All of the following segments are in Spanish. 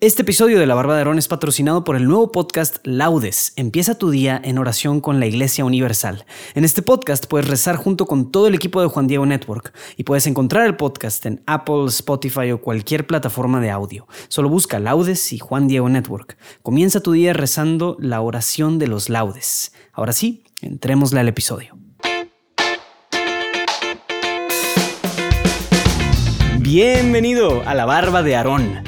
Este episodio de La Barba de Aarón es patrocinado por el nuevo podcast Laudes. Empieza tu día en oración con la Iglesia Universal. En este podcast puedes rezar junto con todo el equipo de Juan Diego Network y puedes encontrar el podcast en Apple, Spotify o cualquier plataforma de audio. Solo busca Laudes y Juan Diego Network. Comienza tu día rezando la oración de los laudes. Ahora sí, entrémosle al episodio. Bienvenido a La Barba de Aarón.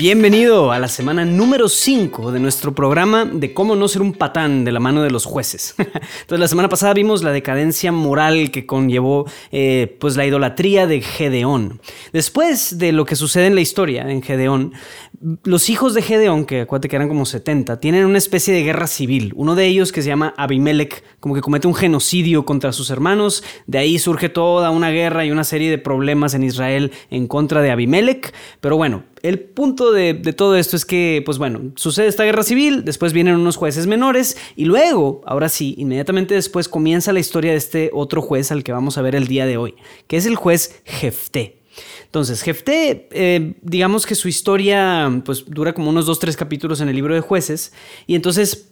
Bienvenido a la semana número 5 de nuestro programa de cómo no ser un patán de la mano de los jueces. Entonces la semana pasada vimos la decadencia moral que conllevó eh, pues la idolatría de Gedeón. Después de lo que sucede en la historia en Gedeón, los hijos de Gedeón, que acuérdate que eran como 70, tienen una especie de guerra civil. Uno de ellos que se llama Abimelech, como que comete un genocidio contra sus hermanos. De ahí surge toda una guerra y una serie de problemas en Israel en contra de Abimelech. Pero bueno, el punto de, todo esto es que, pues bueno, sucede esta guerra civil, después vienen unos jueces menores y luego, ahora sí, inmediatamente después comienza la historia de este otro juez al que vamos a ver el día de hoy, que es el juez Jefté. Entonces, Jefté, eh, digamos que su historia pues dura como unos dos, tres capítulos en el libro de jueces y entonces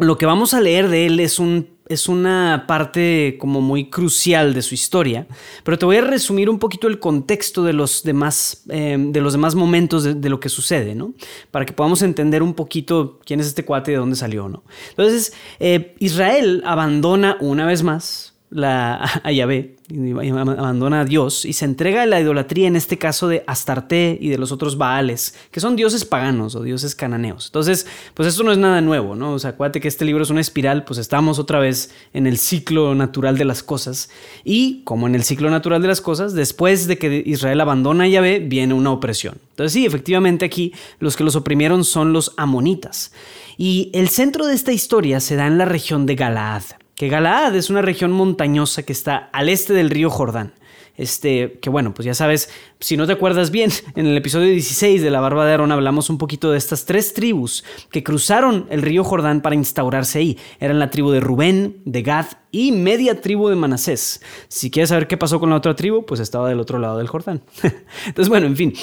lo que vamos a leer de él es, un, es una parte como muy crucial de su historia, pero te voy a resumir un poquito el contexto de los demás, eh, de los demás momentos de, lo que sucede, ¿no? Para que podamos entender un poquito quién es este cuate y de dónde salió, ¿no? Entonces, eh, Israel abandona una vez más la, a Yahvé, abandona a Dios y se entrega a la idolatría, en este caso de Astarte y de los otros Baales, que son dioses paganos o dioses cananeos. Entonces, pues esto no es nada nuevo, ¿no? O sea, acuérdate que este libro es una espiral, pues estamos otra vez en el ciclo natural de las cosas. Y como en el ciclo natural de las cosas, después de que Israel abandona a Yahvé, viene una opresión. Entonces, sí, efectivamente aquí los que los oprimieron son los amonitas. Y el centro de esta historia se da en la región de Galaad que Galaad es una región montañosa que está al este del río Jordán. Este, que bueno, pues ya sabes, si no te acuerdas bien, en el episodio 16 de la Barba de Aarón hablamos un poquito de estas tres tribus que cruzaron el río Jordán para instaurarse ahí. Eran la tribu de Rubén, de Gad y media tribu de Manasés. Si quieres saber qué pasó con la otra tribu, pues estaba del otro lado del Jordán. Entonces, bueno, en fin.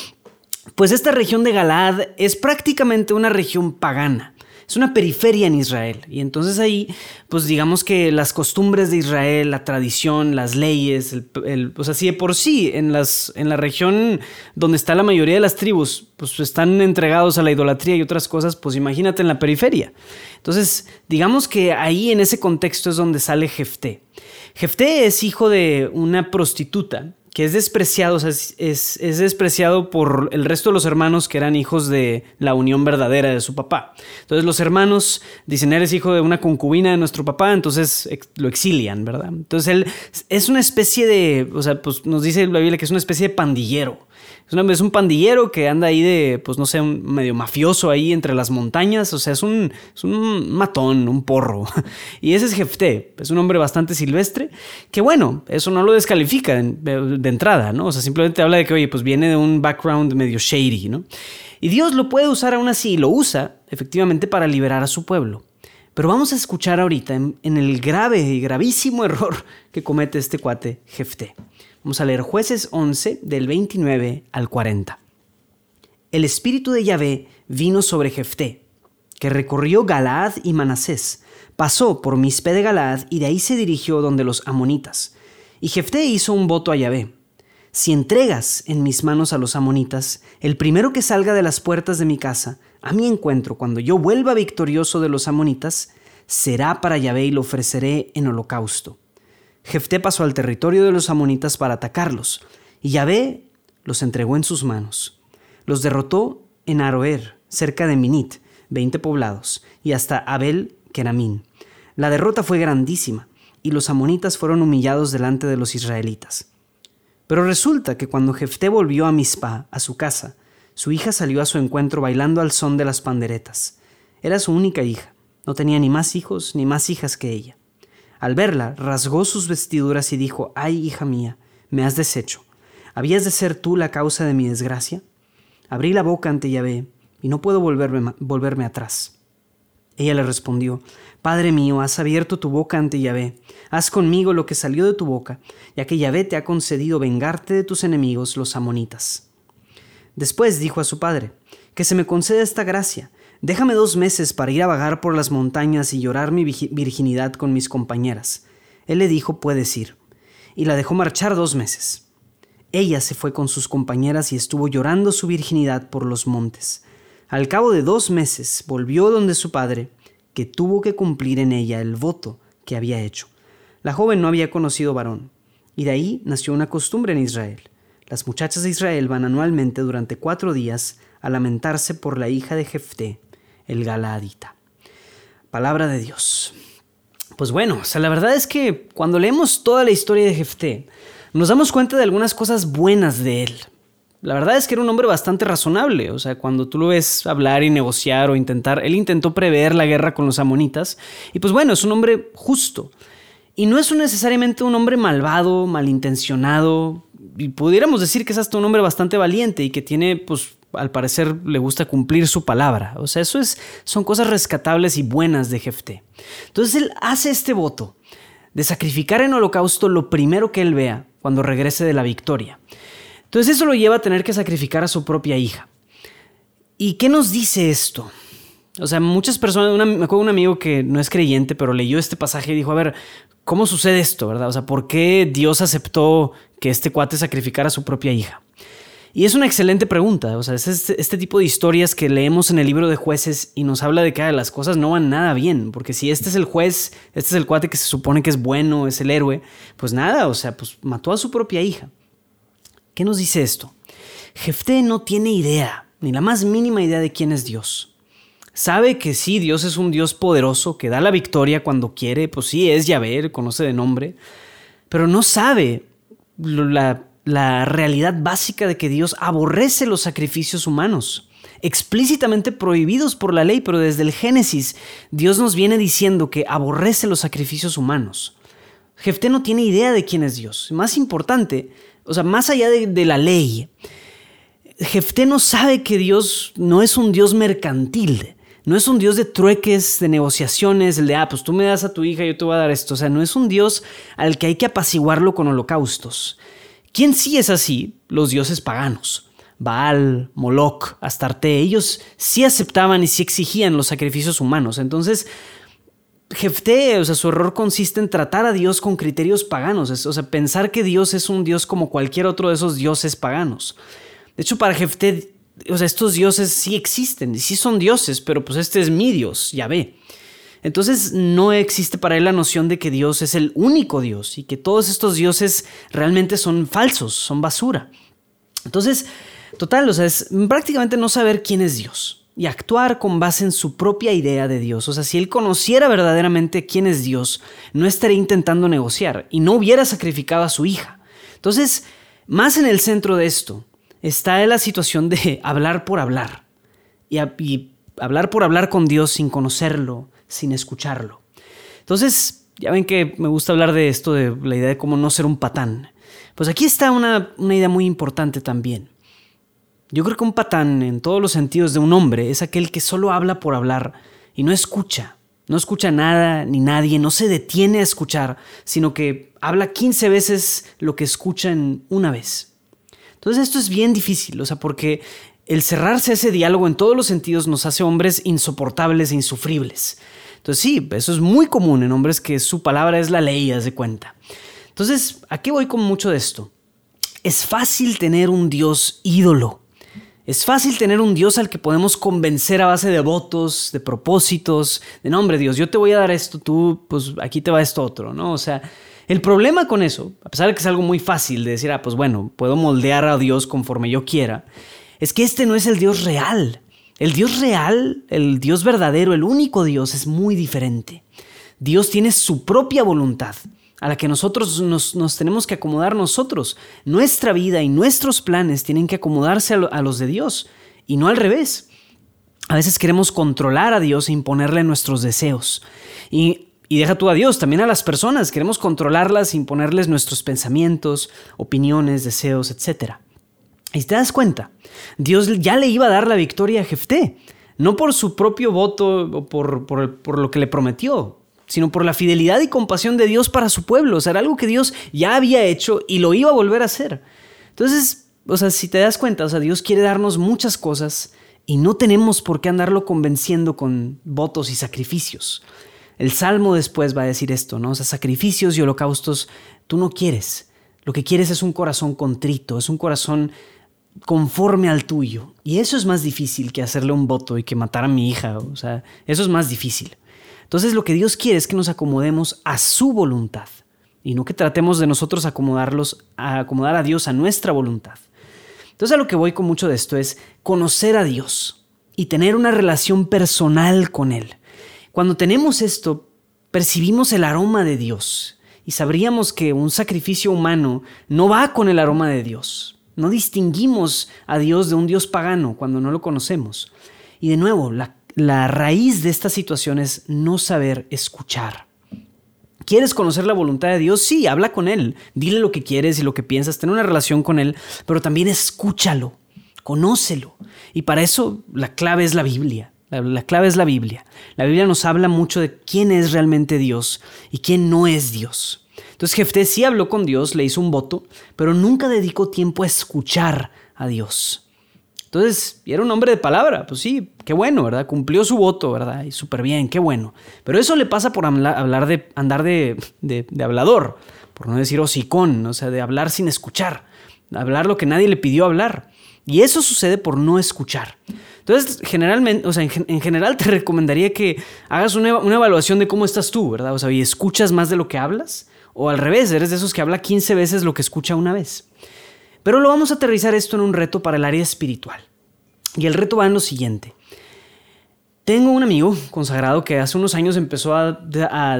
Pues esta región de Galaad es prácticamente una región pagana es una periferia en Israel. Y entonces ahí, pues digamos que las costumbres de Israel, la tradición, las leyes, el, pues así de por sí, en, las, en la región donde está la mayoría de las tribus, pues están entregados a la idolatría y otras cosas, pues imagínate en la periferia. Entonces, digamos que ahí en ese contexto es donde sale Jefté. Jefté es hijo de una prostituta que es despreciado, es, despreciado por el resto de los hermanos que eran hijos de la unión verdadera de su papá. Entonces los hermanos dicen, eres hijo de una concubina de nuestro papá, entonces lo exilian, ¿verdad? Entonces él es una especie de, o sea, pues nos dice la Biblia que es una especie de pandillero. Es, un pandillero que anda ahí de, pues no sé, un medio mafioso ahí entre las montañas. O sea, es un, un matón, un porro. Y ese es Jefté. Es un hombre bastante silvestre. Que bueno, eso no lo descalifica de, entrada, ¿no? O sea, simplemente habla de que, oye, pues viene de un background medio shady, ¿no? Y Dios lo puede usar aún así y lo usa efectivamente para liberar a su pueblo. Pero vamos a escuchar ahorita en, en el grave y gravísimo error que comete este cuate Jefté. Vamos a leer jueces 11 del 29 al 40. El espíritu de Yahvé vino sobre Jefté, que recorrió Galaad y Manasés, pasó por Mispe de Galaad y de ahí se dirigió donde los amonitas. Y Jefté hizo un voto a Yahvé. Si entregas en mis manos a los amonitas, el primero que salga de las puertas de mi casa, a mi encuentro, cuando yo vuelva victorioso de los amonitas, será para Yahvé y lo ofreceré en holocausto. Jefté pasó al territorio de los amonitas para atacarlos, y Yahvé los entregó en sus manos. Los derrotó en Aroer, cerca de Minit, veinte poblados, y hasta Abel Keramín. La derrota fue grandísima, y los amonitas fueron humillados delante de los israelitas. Pero resulta que cuando Jefté volvió a Mizpah, a su casa, su hija salió a su encuentro bailando al son de las panderetas. Era su única hija, no tenía ni más hijos ni más hijas que ella. Al verla, rasgó sus vestiduras y dijo, ay, hija mía, me has deshecho. ¿Habías de ser tú la causa de mi desgracia? Abrí la boca ante Yahvé y no puedo volverme, volverme atrás. Ella le respondió, Padre mío, has abierto tu boca ante Yahvé, haz conmigo lo que salió de tu boca, ya que Yahvé te ha concedido vengarte de tus enemigos, los amonitas. Después dijo a su padre, Que se me conceda esta gracia, déjame dos meses para ir a vagar por las montañas y llorar mi virginidad con mis compañeras. Él le dijo, puedes ir, y la dejó marchar dos meses. Ella se fue con sus compañeras y estuvo llorando su virginidad por los montes. Al cabo de dos meses volvió donde su padre, que tuvo que cumplir en ella el voto que había hecho. La joven no había conocido varón, y de ahí nació una costumbre en Israel. Las muchachas de Israel van anualmente durante cuatro días a lamentarse por la hija de Jefté, el Galaadita. Palabra de Dios. Pues bueno, o sea, la verdad es que cuando leemos toda la historia de Jefté, nos damos cuenta de algunas cosas buenas de él. La verdad es que era un hombre bastante razonable, o sea, cuando tú lo ves hablar y negociar o intentar, él intentó prever la guerra con los amonitas, y pues bueno, es un hombre justo. Y no es necesariamente un hombre malvado, malintencionado, y pudiéramos decir que es hasta un hombre bastante valiente y que tiene, pues, al parecer le gusta cumplir su palabra. O sea, eso es, son cosas rescatables y buenas de Jefté. Entonces él hace este voto de sacrificar en holocausto lo primero que él vea cuando regrese de la victoria. Entonces eso lo lleva a tener que sacrificar a su propia hija. ¿Y qué nos dice esto? O sea, muchas personas, me acuerdo de un amigo que no es creyente, pero leyó este pasaje y dijo, a ver, ¿cómo sucede esto, verdad? O sea, ¿por qué Dios aceptó que este cuate sacrificara a su propia hija? Y es una excelente pregunta, o sea, es este, este, tipo de historias que leemos en el libro de jueces y nos habla de que las cosas no van nada bien, porque si este es el juez, este es el cuate que se supone que es bueno, es el héroe, pues nada, o sea, pues mató a su propia hija. ¿Qué nos dice esto? Jefté no tiene idea, ni la más mínima idea de quién es Dios. Sabe que sí, Dios es un Dios poderoso, que da la victoria cuando quiere, pues sí, es Yahvé, conoce de nombre, pero no sabe la, la realidad básica de que Dios aborrece los sacrificios humanos, explícitamente prohibidos por la ley, pero desde el Génesis Dios nos viene diciendo que aborrece los sacrificios humanos. Jefté no tiene idea de quién es Dios. Más importante, o sea, más allá de, la ley, Jefté no sabe que Dios no es un Dios mercantil. No es un Dios de trueques, de negociaciones, el de, ah, pues tú me das a tu hija, yo te voy a dar esto. O sea, no es un Dios al que hay que apaciguarlo con holocaustos. ¿Quién sí es así? Los dioses paganos. Baal, Moloch, Astarte, ellos sí aceptaban y sí exigían los sacrificios humanos. Entonces, Jefté, o sea, su error consiste en tratar a Dios con criterios paganos, o sea, pensar que Dios es un Dios como cualquier otro de esos dioses paganos. De hecho, para Jefté, o sea, estos dioses sí existen, y sí son dioses, pero pues este es mi Dios, ya ve. Entonces no existe para él la noción de que Dios es el único Dios y que todos estos dioses realmente son falsos, son basura. Entonces, total, o sea, es prácticamente no saber quién es Dios y actuar con base en su propia idea de Dios. O sea, si él conociera verdaderamente quién es Dios, no estaría intentando negociar y no hubiera sacrificado a su hija. Entonces, más en el centro de esto está la situación de hablar por hablar y, hablar por hablar con Dios sin conocerlo, sin escucharlo. Entonces, ya ven que me gusta hablar de esto, de la idea de cómo no ser un patán. Pues aquí está una idea muy importante también. Yo creo que un patán, en todos los sentidos de un hombre, es aquel que solo habla por hablar y no escucha. No escucha nada ni nadie, no se detiene a escuchar, sino que habla 15 veces lo que escucha en una vez. Entonces esto es bien difícil, o sea, porque el cerrarse ese diálogo en todos los sentidos nos hace hombres insoportables e insufribles. Entonces sí, eso es muy común en hombres que su palabra es la ley, haz de cuenta. Entonces, ¿a qué voy con mucho de esto? Es fácil tener un Dios ídolo. Es fácil tener un Dios al que podemos convencer a base de votos, de propósitos, de nombre Dios, yo te voy a dar esto, tú, pues aquí te va esto otro, ¿no? O sea, el problema con eso, a pesar de que es algo muy fácil de decir, ah, pues bueno, puedo moldear a Dios conforme yo quiera, es que este no es el Dios real. El Dios real, el Dios verdadero, el único Dios es muy diferente. Dios tiene su propia voluntad a la que nosotros nos, tenemos que acomodar nosotros. Nuestra vida y nuestros planes tienen que acomodarse a, los de Dios y no al revés. A veces queremos controlar a Dios e imponerle nuestros deseos. Y, Y deja tú a Dios, también a las personas. Queremos controlarlas, imponerles nuestros pensamientos, opiniones, deseos, etc. Y te das cuenta, Dios ya le iba a dar la victoria a Jefté, no por su propio voto o por, por, lo que le prometió, sino por la fidelidad y compasión de Dios para su pueblo. O sea, era algo que Dios ya había hecho y lo iba a volver a hacer. Entonces, o sea, si te das cuenta, o sea, Dios quiere darnos muchas cosas y no tenemos por qué andarlo convenciendo con votos y sacrificios. El Salmo después va a decir esto, ¿no? O sea, sacrificios y holocaustos tú no quieres. Lo que quieres es un corazón contrito, es un corazón conforme al tuyo. Y eso es más difícil que hacerle un voto y que matar a mi hija. O sea, eso es más difícil. Entonces lo que Dios quiere es que nos acomodemos a su voluntad y no que tratemos de nosotros acomodarlos, a acomodar a Dios a nuestra voluntad. Entonces a lo que voy con mucho de esto es conocer a Dios y tener una relación personal con Él. Cuando tenemos esto, percibimos el aroma de Dios y sabríamos que un sacrificio humano no va con el aroma de Dios. No distinguimos a Dios de un Dios pagano cuando no lo conocemos. Y de nuevo, la, la raíz de esta situación es no saber escuchar. ¿Quieres conocer la voluntad de Dios? Sí, habla con Él. Dile lo que quieres y lo que piensas. Ten una relación con Él, pero también escúchalo, conócelo. Y para eso la clave es la Biblia. La, clave es la Biblia. La Biblia nos habla mucho de quién es realmente Dios y quién no es Dios. Entonces Jefté sí habló con Dios, le hizo un voto, pero nunca dedicó tiempo a escuchar a Dios. Entonces, era un hombre de palabra, pues sí, qué bueno, ¿verdad? Cumplió su voto, ¿verdad? Y súper bien, qué bueno. Pero eso le pasa por hablar de, andar de, hablador, por no decir hocicón, o sea, de hablar sin escuchar, hablar lo que nadie le pidió hablar. Y eso sucede por no escuchar. Entonces, generalmente, o sea, en, general te recomendaría que hagas una, evaluación de cómo estás tú, ¿verdad? O sea, y escuchas más de lo que hablas, o al revés, eres de esos que habla 15 veces lo que escucha una vez. Pero lo vamos a aterrizar esto en un reto para el área espiritual. Y el reto va en lo siguiente. Tengo un amigo consagrado que hace unos años empezó a,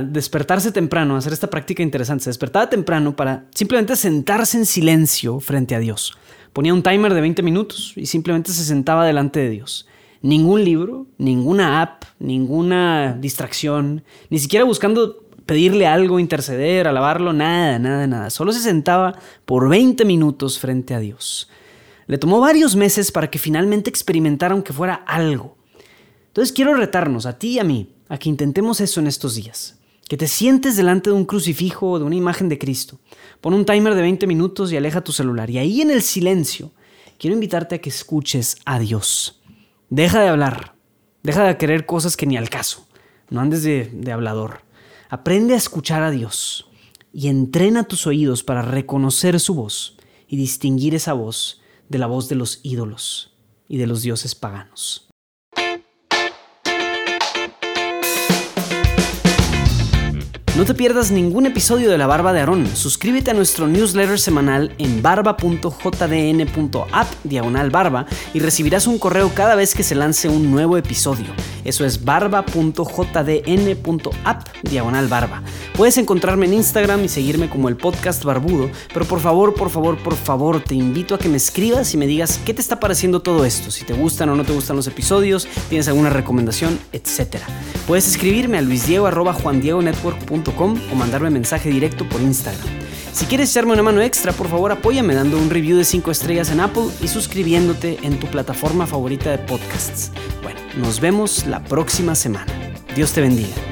despertarse temprano, a hacer esta práctica interesante. Se despertaba temprano para simplemente sentarse en silencio frente a Dios. Ponía un timer de 20 minutos y simplemente se sentaba delante de Dios. Ningún libro, ninguna app, ninguna distracción, ni siquiera buscando pedirle algo, interceder, alabarlo, nada, nada, nada. Solo se sentaba por 20 minutos frente a Dios. Le tomó varios meses para que finalmente experimentara aunque fuera algo. Entonces quiero retarnos a ti y a mí a que intentemos eso en estos días que te sientes delante de un crucifijo o de una imagen de Cristo. Pon un timer de 20 minutos y aleja tu celular. Y ahí en el silencio, quiero invitarte a que escuches a Dios. Deja de hablar. Deja de querer cosas que ni al caso. No andes de, de hablador. Aprende a escuchar a Dios y entrena tus oídos para reconocer su voz y distinguir esa voz de la voz de los ídolos y de los dioses paganos. No te pierdas ningún episodio de La Barba de Aarón. Suscríbete a nuestro newsletter semanal en barba.jdn.app diagonal barba y recibirás un correo cada vez que se lance un nuevo episodio. Eso es barba.jdn.app diagonal barba. Puedes encontrarme en Instagram y seguirme como el podcast barbudo, pero por favor, por favor, por favor, te invito a que me escribas y me digas qué te está pareciendo todo esto, si te gustan o no te gustan los episodios, tienes alguna recomendación, etc. Puedes escribirme a luisdiego.juandiegonetwork.com o mandarme mensaje directo por Instagram. Si quieres echarme una mano extra, por favor apóyame dando un review de 5 estrellas en Apple y suscribiéndote en tu plataforma favorita de podcasts. Bueno, nos vemos la próxima semana. Dios te bendiga.